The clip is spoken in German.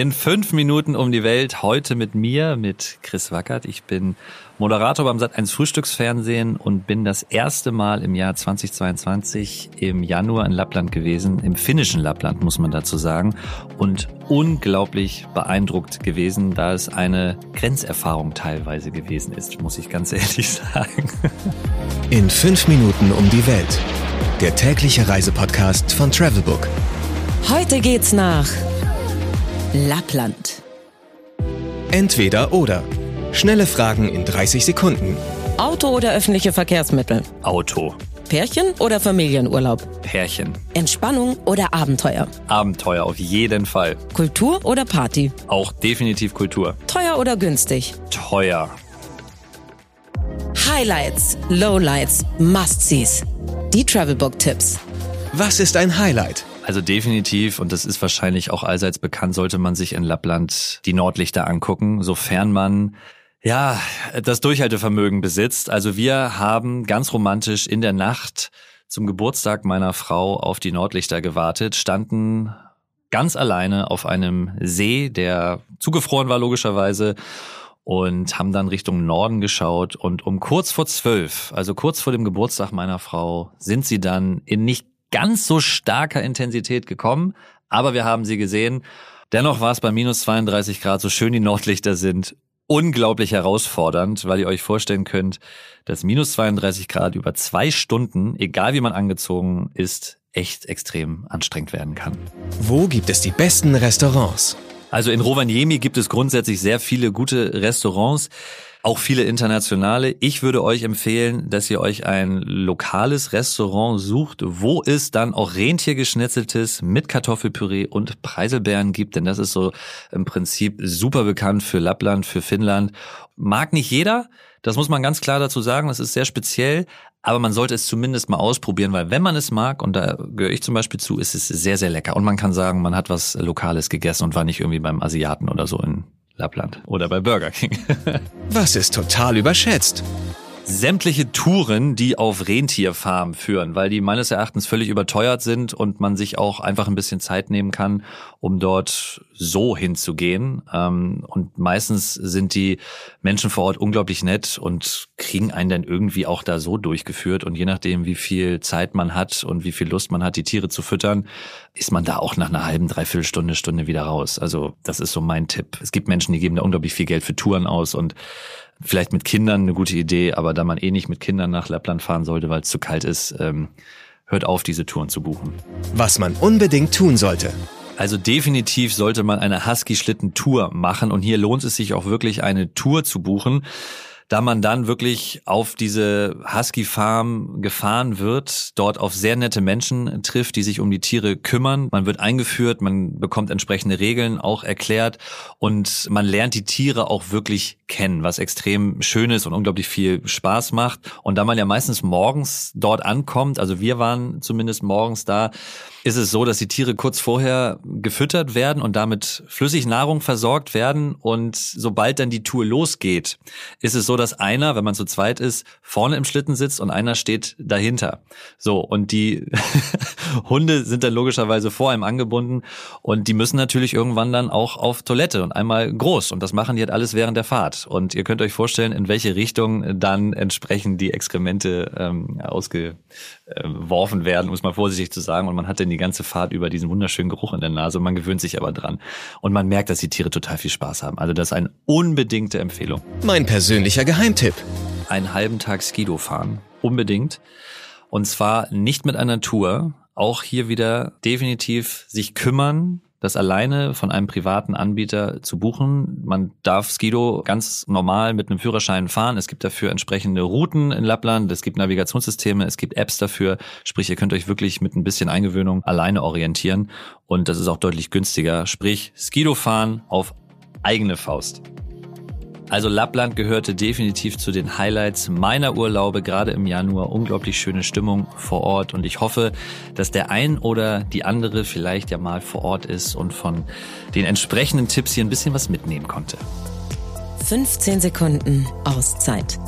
In fünf Minuten um die Welt. Heute mit mir, mit Chris Wackert. Ich bin Moderator beim Sat1 Frühstücksfernsehen und bin das erste Mal im Jahr 2022 im Januar in Lappland gewesen. Im finnischen Lappland, muss man dazu sagen. Und unglaublich beeindruckt gewesen, da es eine Grenzerfahrung teilweise gewesen ist, muss ich ganz ehrlich sagen. In fünf Minuten um die Welt. Der tägliche Reisepodcast von Travelbook. Heute geht's nach Lappland. Entweder oder. Schnelle Fragen in 30 Sekunden. Auto oder öffentliche Verkehrsmittel? Auto. Pärchen oder Familienurlaub? Pärchen. Entspannung oder Abenteuer? Abenteuer auf jeden Fall. Kultur oder Party? Auch definitiv Kultur. Teuer oder günstig? Teuer. Highlights, Lowlights, Must-Sees. Die Travelbook-Tipps. Was ist ein Highlight? Also definitiv, und das ist wahrscheinlich auch allseits bekannt, sollte man sich in Lappland die Nordlichter angucken, sofern man ja, das Durchhaltevermögen besitzt. Also wir haben ganz romantisch in der Nacht zum Geburtstag meiner Frau auf die Nordlichter gewartet, standen ganz alleine auf einem See, der zugefroren war logischerweise und haben dann Richtung Norden geschaut und um kurz vor zwölf, also kurz vor dem Geburtstag meiner Frau, sind sie dann in nicht ganz so starker Intensität gekommen, aber wir haben sie gesehen. Dennoch war es bei minus 32 Grad, so schön die Nordlichter sind, unglaublich herausfordernd, weil ihr euch vorstellen könnt, dass minus 32 Grad über zwei Stunden, egal wie man angezogen ist, echt extrem anstrengend werden kann. Wo gibt es die besten Restaurants? Also in Rovaniemi gibt es grundsätzlich sehr viele gute Restaurants auch viele internationale. Ich würde euch empfehlen, dass ihr euch ein lokales Restaurant sucht, wo es dann auch Rentiergeschnetzeltes mit Kartoffelpüree und Preiselbeeren gibt, denn das ist so im Prinzip super bekannt für Lappland, für Finnland. Mag nicht jeder, das muss man ganz klar dazu sagen, das ist sehr speziell, aber man sollte es zumindest mal ausprobieren, weil wenn man es mag, und da gehöre ich zum Beispiel zu, ist es sehr, sehr lecker. Und man kann sagen, man hat was Lokales gegessen und war nicht irgendwie beim Asiaten oder so in Lappland oder bei Burger King. Was ist total überschätzt? Sämtliche Touren, die auf Rentierfarmen führen, weil die meines Erachtens völlig überteuert sind und man sich auch einfach ein bisschen Zeit nehmen kann, um dort so hinzugehen. Ähm, und meistens sind die Menschen vor Ort unglaublich nett und kriegen einen dann irgendwie auch da so durchgeführt. Und je nachdem, wie viel Zeit man hat und wie viel Lust man hat, die Tiere zu füttern, ist man da auch nach einer halben, dreiviertel Stunde, Stunde wieder raus. Also das ist so mein Tipp. Es gibt Menschen, die geben da unglaublich viel Geld für Touren aus und Vielleicht mit Kindern eine gute Idee, aber da man eh nicht mit Kindern nach Lappland fahren sollte, weil es zu kalt ist, ähm, hört auf, diese Touren zu buchen. Was man unbedingt tun sollte. Also definitiv sollte man eine Husky-Schlitten-Tour machen und hier lohnt es sich auch wirklich eine Tour zu buchen da man dann wirklich auf diese Husky Farm gefahren wird, dort auf sehr nette Menschen trifft, die sich um die Tiere kümmern. Man wird eingeführt, man bekommt entsprechende Regeln auch erklärt und man lernt die Tiere auch wirklich kennen, was extrem schön ist und unglaublich viel Spaß macht. Und da man ja meistens morgens dort ankommt, also wir waren zumindest morgens da, ist es so, dass die Tiere kurz vorher gefüttert werden und damit flüssig Nahrung versorgt werden. Und sobald dann die Tour losgeht, ist es so, dass einer, wenn man zu zweit ist, vorne im Schlitten sitzt und einer steht dahinter. So, und die Hunde sind dann logischerweise vor einem angebunden und die müssen natürlich irgendwann dann auch auf Toilette und einmal groß. Und das machen die halt alles während der Fahrt. Und ihr könnt euch vorstellen, in welche Richtung dann entsprechend die Exkremente ähm, ausgeworfen werden, um es mal vorsichtig zu sagen. Und man hat dann die ganze Fahrt über diesen wunderschönen Geruch in der Nase. Man gewöhnt sich aber dran. Und man merkt, dass die Tiere total viel Spaß haben. Also das ist eine unbedingte Empfehlung. Mein persönlicher Geheimtipp. Einen halben Tag Skido fahren. Unbedingt. Und zwar nicht mit einer Tour. Auch hier wieder definitiv sich kümmern, das alleine von einem privaten Anbieter zu buchen. Man darf Skido ganz normal mit einem Führerschein fahren. Es gibt dafür entsprechende Routen in Lappland. Es gibt Navigationssysteme. Es gibt Apps dafür. Sprich, ihr könnt euch wirklich mit ein bisschen Eingewöhnung alleine orientieren. Und das ist auch deutlich günstiger. Sprich, Skido fahren auf eigene Faust. Also Lappland gehörte definitiv zu den Highlights meiner Urlaube, gerade im Januar. Unglaublich schöne Stimmung vor Ort und ich hoffe, dass der ein oder die andere vielleicht ja mal vor Ort ist und von den entsprechenden Tipps hier ein bisschen was mitnehmen konnte. 15 Sekunden Auszeit